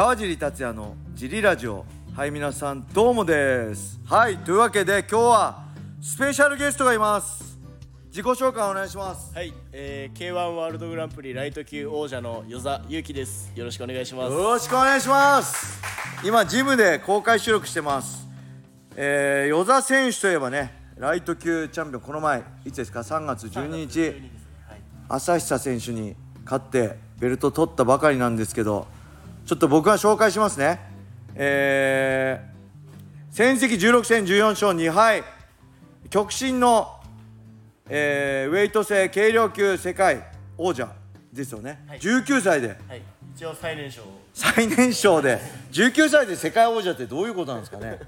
川尻達也のジリラジオ。はい皆さんどうもです。はいというわけで今日はスペシャルゲストがいます。自己紹介お願いします。はい、えー、K1 ワールドグランプリライト級王者の与座祐希です。よろしくお願いします。よろしくお願いします。今ジムで公開収録してます。えー、与座選手といえばねライト級チャンピオンこの前いつですか？3月12日。はい、朝久選手に勝ってベルト取ったばかりなんですけどちょっと僕が紹介しますね。えー、戦績16戦14勝2敗。極真の、えーウェイト制軽量級世界王者ですよね、はい。19歳で。はい、一応最年少。最年少で。19歳で世界王者ってどういうことなんですかね。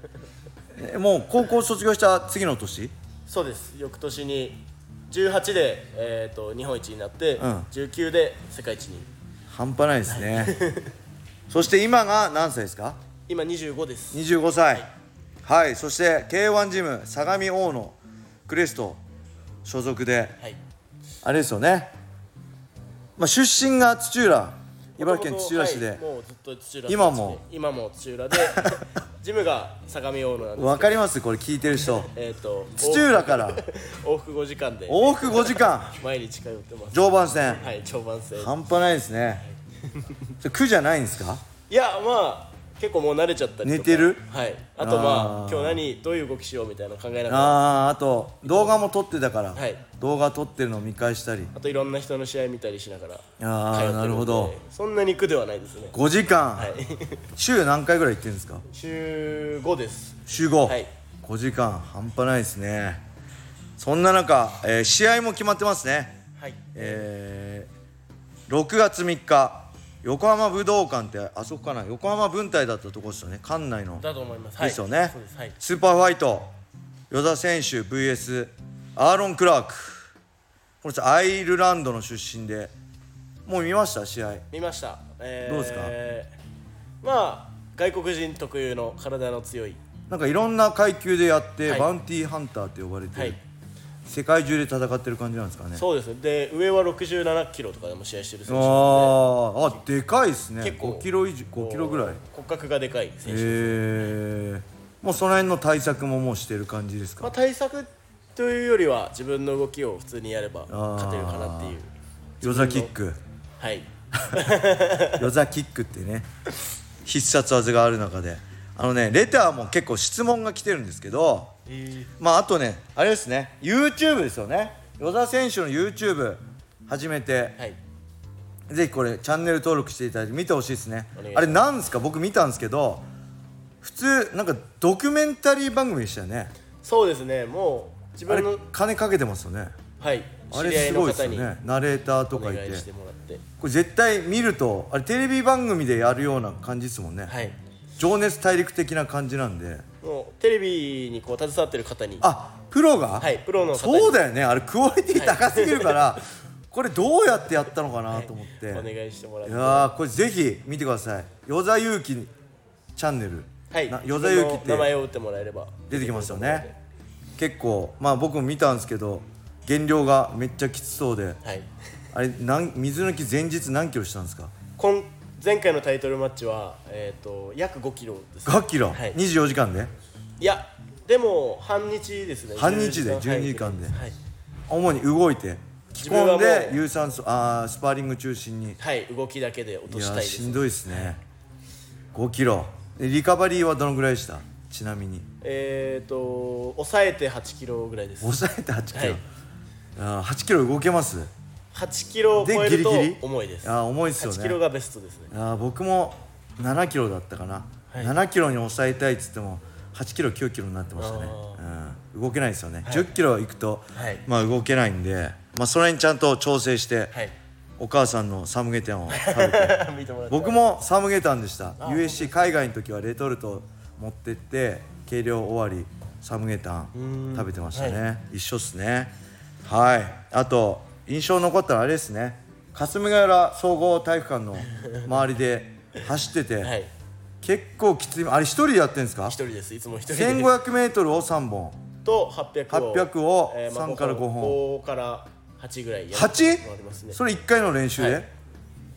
えもう高校卒業した次の年？そうです。翌年に18でえっ、と日本一になって、うん。19で世界一に。半端ないですね そして今が何歳ですか？今25です。25歳。はい、そして K1 ジム相模大野クレスト所属で。はい。あれですよね、まあ、出身が土浦茨城県土浦市で、はいもうずっと土浦今も？今も土浦で。ジムが相模大野なんですけど。わかります？これ聞いてる人。えっ、と土浦から。往復5時間で。往復5時間。毎日通ってます。常磐線。はい、長番戦。半端ないですねそ れ苦じゃないんですか？いやまあ結構もう慣れちゃったりとか。寝てる？はい。あとまあー。あ今日何どういう動きしようみたいなの考えながら。あああと動画も撮ってたから、はい。動画撮ってるのを見返したり。あといろんな人の試合見たりしながら。あー通ってるんでなるほどそんなに苦ではないですね。5時間、はい。週何回ぐらい行ってるんですか？週5です。週5、はい。5時間。半端ないですね。そんな中、えー試合も決まってますね。はい。えー6月3日横浜武道館ってあそこかな？横浜分隊だったとこですよね。館内の。だと思います。ですよね、そうです。はい。スーパーファイト。与田選手 VS アーロン・クラーク。この人アイルランドの出身で。もう見ました？試合。見ました、えーどうですか？まあ外国人特有の体の強い。なんかいろんな階級でやって、はい。バウンティーハンターって呼ばれて、はい世界中で戦ってる感じなんですかね。そうです。ねで上は67キロとかでも試合してる選手なあのーあでかいですね。結構5キロ以上で5キロぐらい。骨格がでかい選手へです、えもうその辺の対策ももうしてる感じですまあ、か対策というよりは自分の動きを普通にやればー。勝てるかなっていう。ヨザキック。はい。ヨザキックってね必殺技がある中で。あのねレターも結構質問が来てるんですけどまああとねあれですね YouTube ですよね。与田選手の YouTube 始めて。はい。ぜひこれチャンネル登録していただいて見てほしいですね。あれなんですか？僕見たんですけど普通なんかドキュメンタリー番組でしたよね。そうですね。もう自分の金かけてますよね。はい。あれすごいですよね。ナレーターとおかいて。これ絶対見るとあれテレビ番組でやるような感じですもんね、はい。情熱大陸的な感じなんでもうテレビにこう携わってる方に。あプロが、はいプロの方に。そうだよね。あれクオリティ高すぎるから、これどうやってやったのかなと思って、お願いしてもらって。いやーこれぜひ見てください。与座勇気チャンネル。はい。な与座勇気っ自分の名前てを打ってもらえれば。出てきますよね。結構まあ僕も見たんですけど減量がめっちゃきつそうで。はい。あれなん水抜き前日何キロしたんですか？今前回のタイトルマッチはえっ、と約5キロですね。5キロ、はい。24時間で？いやでも半日ですね。半日で？10 12時間で？はい、主に動いて着込んで有酸素あースパーリング中心に。はい、動きだけで落としたいです。ーしんどいですね。5キロ。でリカバリーはどのぐらいでした？ちなみに。えっ、と抑えて8キロぐらいです。抑えて8キロ、はい。あー8キロ動けます？8キロをで超えると重いです。あー重いですよね。8キロがベストですね。あー僕も7キロだったかな、はい。7キロに抑えたいっつっても8キロ9キロになってましたね、うん、動けないですよね、10キロいくと、はい。まあ動けないんで、まあ、それにちゃんと調整して、はい。お母さんのサムゲタンを食べて。僕もサムゲタンでした。USC 海外の時はレトルト持ってって計量終わりサムゲタン食べてましたね、一緒っすね。はい。あと印象残ったのはあれですね。霞ヶ浦総合体育館の周りで走ってて、はい。結構きつい。あれ一人でやってるんですか？一人です。いつも一人で。1500m を3本。と800を800をえーまあ3から5本。5から8ぐらいやる 8? のありますね。それ1回の練習で、はい。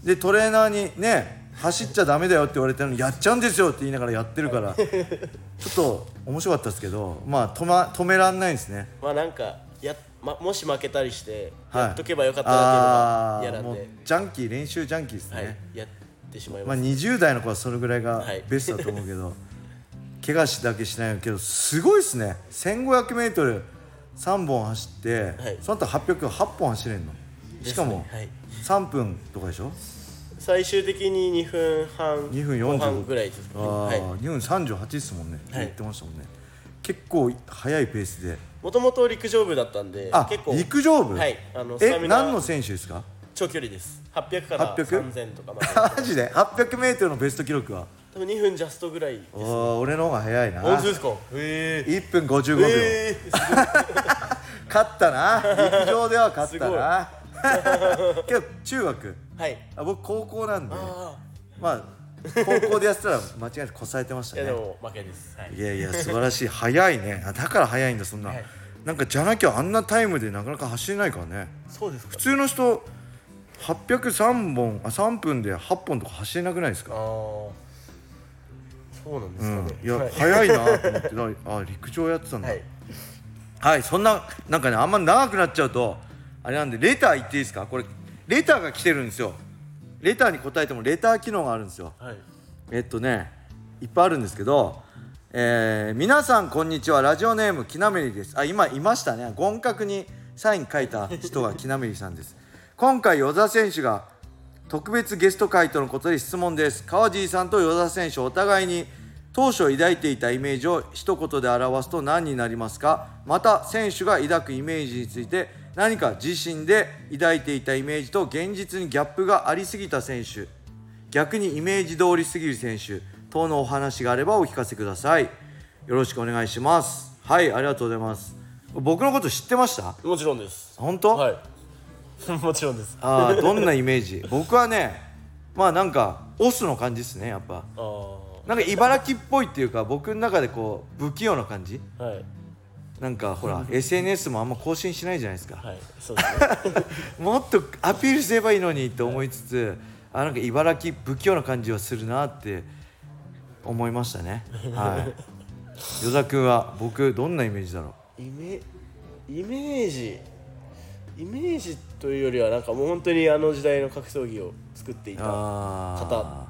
でトレーナーにね走っちゃダメだよって言われたのにやっちゃうんですよって言いながらやってるから。ちょっと面白かったですけどまあ止,、ま、止めらんないですね。まあなんかや、ま、もし負けたりしてはい。やっとけばよかったなっていうのが嫌なんで、ジャンキー練習ジャンキーですね、はい、やってしまいまあ、ます、20代の子はそれぐらいがはい。ベストだと思うけど、怪我しだけしないけどすごいですね。1500m3 本走って、はい。その後800 8本走れんの。しかもですねはい。3分とかでしょ？最終的に2分半2分後半45ぐらいですね、ー、はい、2分38ですもんね、はい。言ってましたもんね結構速いペースで。もともと陸上部だったんであ結構陸上部、はいあのスタえミナ何の選手ですか？長距離です。800から 800? 3000とかまで。マジで？800m のベスト記録は？多分2分ジャストぐらいです。おー俺の方が速いな。本当ですか？へえ1分55秒、えー、勝ったな。陸上では勝ったな。けど中学？はい。あ僕高校なんで。あまあ高校でやってたら間違いなく越されてましたね。あいやでも負けです。はい。いやいや素晴らしい。速いね。あだから速いんだそんな、はい。なんかじゃなきゃあんなタイムでなかなか走れないからね。そうですか。普通の人803本あ3分で8本とか走れなくないですか？ああそうなんでうんすかね、いや、はい。速いなと思ってな あ陸上やってたんだ。はい。はい、そんな、なんかね、あんま長くなっちゃうと、あれなんで、レター言っていいですか？これ、レターが来てるんですよ。レターに答えても、レター機能があるんですよ。はいえっとね、いっぱいあるんですけど、えー皆さん、こんにちは。ラジオネーム、きなめりです。あ、今、いましたね。厳格にサイン書いた人がきなめりさんです。今回、与座選手が特別ゲスト会とのことで質問です川尻さんと与田選手お互いに当初抱いていたイメージを一言で表すと何になりますか？また選手が抱くイメージについて何か自身で抱いていたイメージと現実にギャップがありすぎた選手。逆にイメージ通りすぎる選手。等のお話があればお聞かせください。よろしくお願いします。はいありがとうございます。僕のこと知ってました？もちろんです。本当、はい。もちろんです。あーどんなイメージ？僕はねまあなんかオスの感じですねやっぱ。ああなんか茨城っぽいっていうか僕の中でこう不器用な感じ。はいなんかほら SNS もあんま更新しないじゃないですか、はいそうですね。もっとアピールすればいいのにって思いつつあなんか茨城不器用な感じはするなって思いましたね。はい。与田君は僕どんなイメージだろイメイメージイメージというよりはなんかもう本当にあの時代の格闘技を作っていうたあ方あ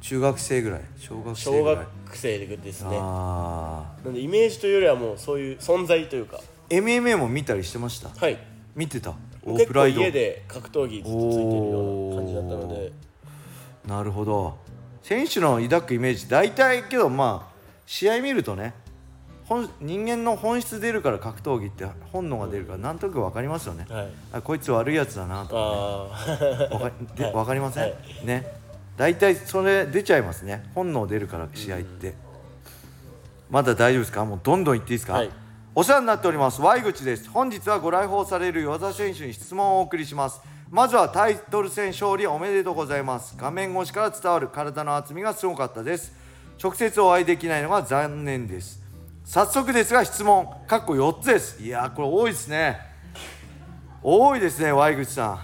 中学生ぐらい小学生小ぐらい。学生ですね。ああなんでイメージというよりはもうそういう存在というか。MMA も見たりしてました？はい。見てた？オー結構プライド。家で格闘技ずっとついてるような感じだったので。なるほど。選手の抱くイメージ。大体けどまあ試合見るとね本人間の本質出るから格闘技って本能が出るからなんとなく分かりますよね、はい。あこいつ悪いやつだなとああかわかで はい。分かりません、はい。ね大体それ出ちゃいますね。本能出るから試合って、まだ大丈夫ですか？もうどんどん言っていいですか、はい。お世話になっております。Y 口です。本日はご来訪される与田選手に質問をお送りします。まずはタイトル戦勝利おめでとうございます。画面越しから伝わる体の厚みがすごかったです。直接お会いできないのが残念です。早速ですが質問。かっこ4つです。いやーこれ多いですね。多いですね Y 口さん。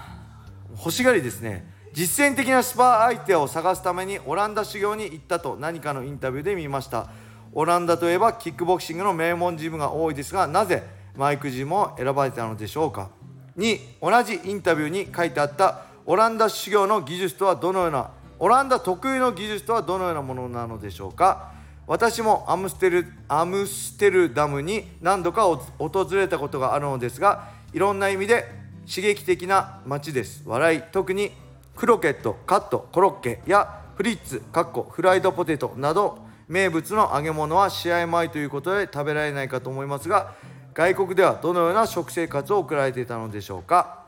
欲しがりですね実践的なスパー相手を探すためにオランダ修行に行ったと何かのインタビューで見ました。オランダといえばキックボクシングの名門ジムが多いですがなぜマイクジムを選ばれたのでしょうか。2同じインタビューに書いてあったオランダ修行の技術とはどのようなオランダ特有の技術とはどのようなものなのでしょうか。私もアムステルアムステルダムに何度か訪れたことがあるのですがいろんな意味で刺激的な街です。笑い特にクロケットカットコロッケやフリッツかっこフライドポテトなど名物の揚げ物は試合前ということで食べられないかと思いますが外国ではどのような食生活を送られていたのでしょうか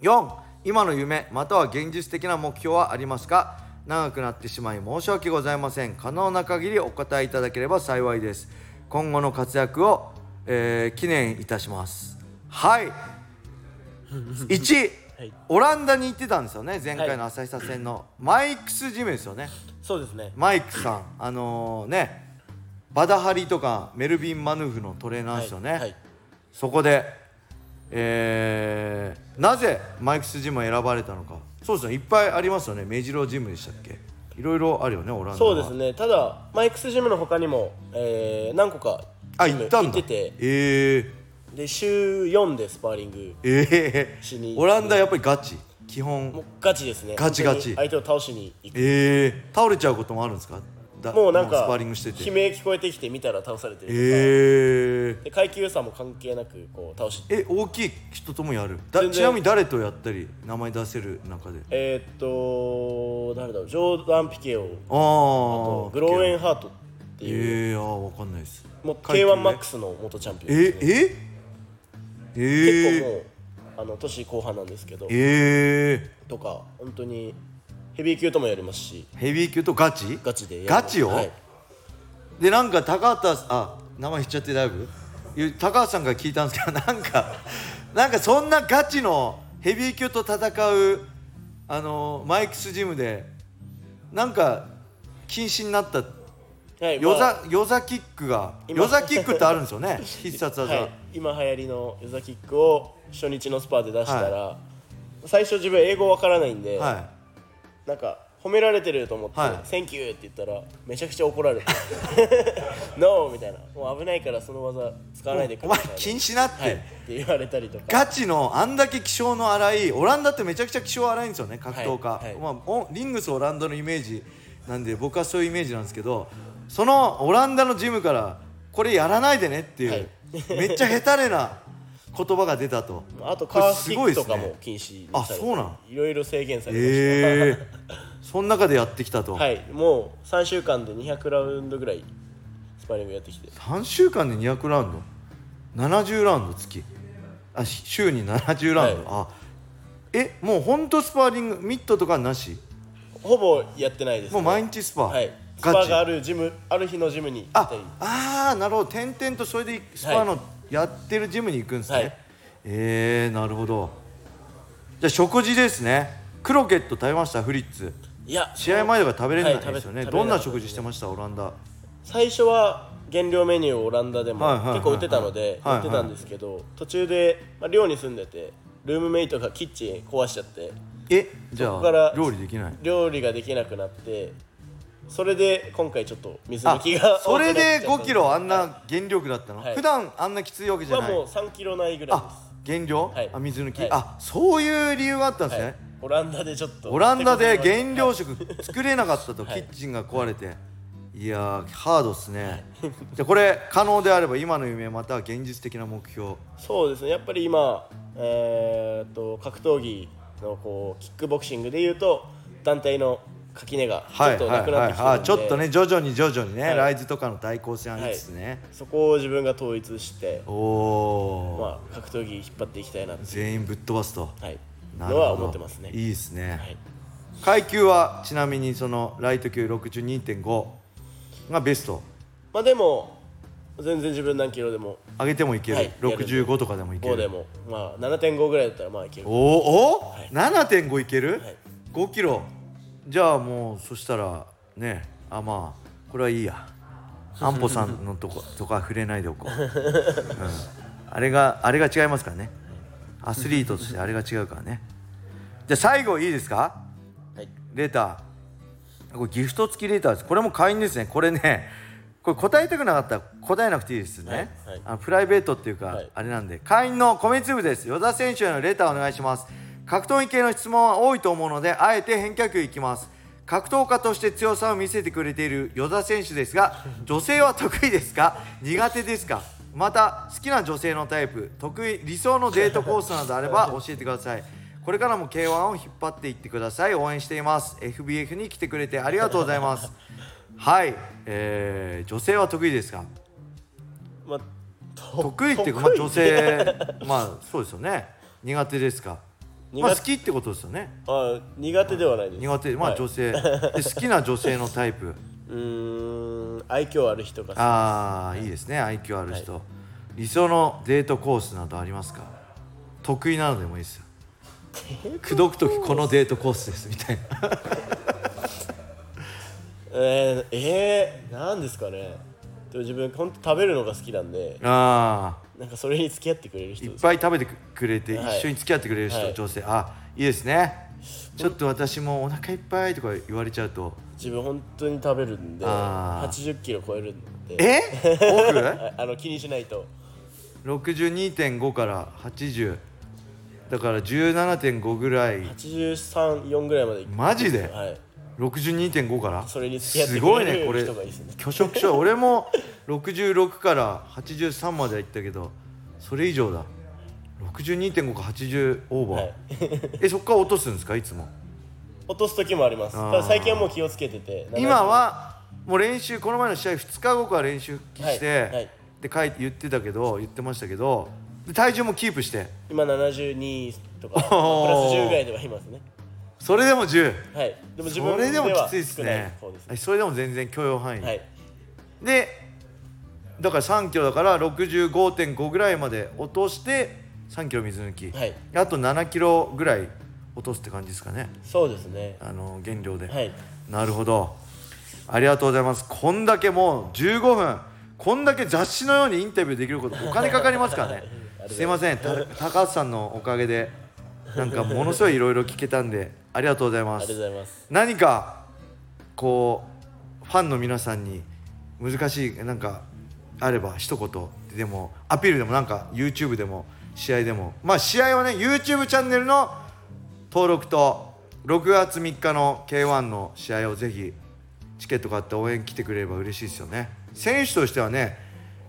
？4今の夢または現実的な目標はありますか？長くなってしまい申し訳ございません。可能な限りお答えいただければ幸いです。今後の活躍を、えー記念いたします。はい。1、はいオランダに行ってたんですよね前回の朝日戦の、マイクスジムですよね。そうですね。マイクさんあのねバダハリとかメルビン・マヌーフのトレーナーですよね、はいはい。そこで、えーなぜマイクスジムを選ばれたのか。そうですね。いっぱいありますよね。目白ジムでしたっけ。いろいろあるよねオランダは。そうですね。ただマイクスジムの他にも、えー何個かあ行ったんだ。行ってて。えで週4でスパーリングー、え。しにー、オランダやっぱりガチ？基本。もうガチですね。ガチガチ。本当に相手を倒しに行く。えー、倒れちゃうこともあるんですか？だもうなんかスパーリングしてて。悲鳴聞こえてきて見たら倒されてるとか、えー、で階級差も関係なくこう倒しえ大きい人ともやる？だ全然。ちなみに誰とやったり？名前出せる中で。えーっと誰だろう？ジョーダン・ピケオ。あああとグローエンハートっていう、えー、あーわかんないです。もう階級で K1 マックスの元チャンピオンえですね、ええ？ー、結構もうあの年後半なんですけどえとか本当にヘビー級ともやりますしー、ヘビー級とガチ？ガチでガチよ、はい、でなんか高畑あ名前言っちゃってだいぶいう高畑さんから聞いたんですけど なんかなんかそんなガチのヘビー級と戦うあのマイクスジムでなんか禁止になったはいヨまあ。ザヨザキックが今。ヨザキックってあるんですよね必殺技、はい、今流行りのヨザキックを初日のスパーで出したら、最初自分英語わからないんで、はなんか褒められてると思ってはい「Thank you」って言ったらめちゃくちゃ怒られて「No」みたいな「もう危ないからその技使わないでくお前ださい」禁止なって、はい、って言われたりとか。ガチのあんだけ気性の荒いオランダってめちゃくちゃ気性荒いんですよね格闘家、はい。はい。まあ、おリングスオランダのイメージなんで僕はそういうイメージなんですけどそのオランダのジムからこれやらないでねっていう、はいめっちゃヘタレな。言葉が出たと。あとカーフキックとかも禁止にあされてそうなのいろいろ制限されました、ええ。その中でやってきたと、はい。もう3週間で200ラウンドぐらいスパーリングやってきて。3週間で200ラウンド？70ラウンド月。あし週に70ラウンド、あえもうほんとスパーリングミットとかなし？ほぼやってないです、もう毎日スパ、はいスパがあるジムある日のジムに行ったありあーなるほど。点々とそれでスパのやってるジムに行くんですね、はい。えー、なるほど。じゃあ食事ですね。クロケット食べました？フリッツ。いや試合前とか食べれないはいですよね、食べどんな食事してました？オランダ。最初は減量メニューをオランダでもはいはいはいはい。結構売ってたのではいはい売ってたんですけど途中で、まあ、寮に住んでてルームメイトがキッチン壊しちゃってえじゃあ料理できない。料理ができなくなってそれで今回ちょっと水あ抜きがそれで5キロあんはな減力だったの、はい。普段あんなきついわけじゃない？はもう3キロないぐらいであ減量、はい。あ水抜き、はい。あそういう理由があったんですね、す、はい、オランダでちょっと。オランダで減量食作れなかったと、はい。キッチンが壊れて。い。やーハードっすね。じゃあこれ可能であれば今の夢または現実的な目標。そうですね。やっぱり今、えーっと格闘技のこうキックボクシングでいうと団体の垣根がちょっとなくなってきてるんで、あちょっとね徐々に徐々にね、はい。ライズとかの対抗戦ありつつね、そこを自分が統一して、おお、まあ、格闘技引っ張っていきたいなって全員ぶっ飛ばすと。はい。なるほど。のは思ってますね。いいですね、はい。階級はちなみにそのライト級62.5がベスト。まあでも全然自分何キロでも。上げてもいける、はい65とかでもいけ5るでも。まあ7.5ぐらいだったらまあいける。おおお、はい。7.5いける、はい。5キロじゃあもうそしたらねあまあこれはいいや。安保さんのとこ とか触れないでおこう、うん、あれがあれが違いますからね。アスリートとしてあれが違うからね。じゃあ最後いいですか？はい。レーター。これギフト付きレーターです。これも会員ですね。これねこれ答えたくなかったら答えなくていいですね、はいはい。あのプライベートっていうか、はい。あれなんで。会員の米粒です。与田選手へのレターお願いします格闘技系の質問は多いと思うのであえて返却いきます。格闘家として強さを見せてくれている与田選手ですが女性は得意ですか？苦手ですか？また好きな女性のタイプ得意理想のデートコースなどあれば 教えてください。これからも K1 を引っ張っていってください。応援しています。FBF に来てくれてありがとうございます。はい、えー、女性は得意ですか？まあ得意っていうか、まあ、女性まあそうですよね。苦手ですか、まあ、好きってことですよね。あ苦手ではないです。苦手。まあはい。女性、で 好きな女性のタイプ。うーん愛嬌ある人がああいいですね。愛嬌ある人、理想のデートコースなどありますか？得意なのでもいいですよ。口説く時このデートコースですみたいな。えー、えー、なんですかね。でも自分本当食べるのが好きなんで。あなんかそれに付き合ってくれるあいっぱい食べてくれて、はい一緒に付き合ってくれる人、はい。女性。あいいですね。ちょっと私もお腹いっぱいとか言われちゃうと。自分本当に食べるんであー。80キロ超えるんで。え？奥あ あの気にしないと。62.5から80だから17.5ぐらい。834ぐらいまでいく。マジで？はい。62.5から？それに付き合ってすごいくれるねこれ。人がいいですね。拒食症。俺も66から83までは行ったけどそれ以上だ。62.5か80オーバー、はい。えそっから落とすんですか？いつも。落とす時もあります。あー。ただ最近はもう気をつけてて。今はもう練習この前の試合2日後から練習復帰して、はい。はい。で書いて言ってたけど言ってましたけどで体重もキープして。今72とかプラスおー10ぐらいではいますね。それでも10はい。でも自分それでもはきついです少ないですえそれでも全然許容範囲、はい。でだから3キロだから65.5ぐらいまで落として3キロ水抜き、はい。あと7キロぐらい落とすって感じですかね。そうですね。あの減量で、はい。なるほど。ありがとうございます。こんだけもう15分。こんだけ雑誌のようにインタビューできること お金かかりますからね。す。いません。た高橋さんのおかげでなんかものすごいいろいろ聞けたんでありがとうございまありすがとうございます。何かこうファンの皆さんに難しいなんかあれば一言でもアピールでもなんか YouTube でも試合でも。まあ試合はね YouTube チャンネルの登録と6月3日の K1 の試合をぜひチケット買って応援来てくれれば嬉しいですよね。選手としてはね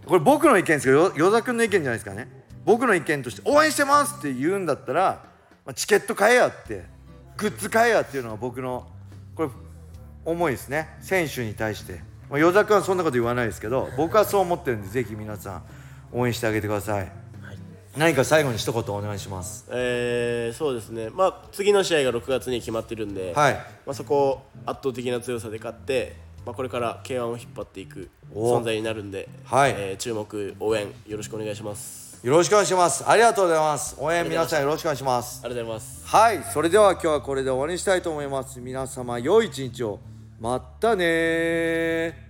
これ僕の意見ですけど与田君の意見じゃないですかね。僕の意見として応援してますって言うんだったら、まあ、チケット買えやってグッズ買えやっていうのが僕のこれ思いですね。選手に対して、与田君はそんなこと言わないですけど僕はそう思ってるんでぜひ皆さん応援してあげてください、何か最後に一言お願いします。えー、そうですね。まあ次の試合が6月に決まってるんで、はい。まあ、そこを圧倒的な強さで勝って、まあ、これから K1 を引っ張っていくお存在になるんで、はい。えー注目応援よろしくお願いします。よろしくお願いします。ありがとうございます。応援皆さんよろしくお願いします。ありがとうございます。はい。それでは今日はこれで終わりにしたいと思います。皆様良い一日をまったねー。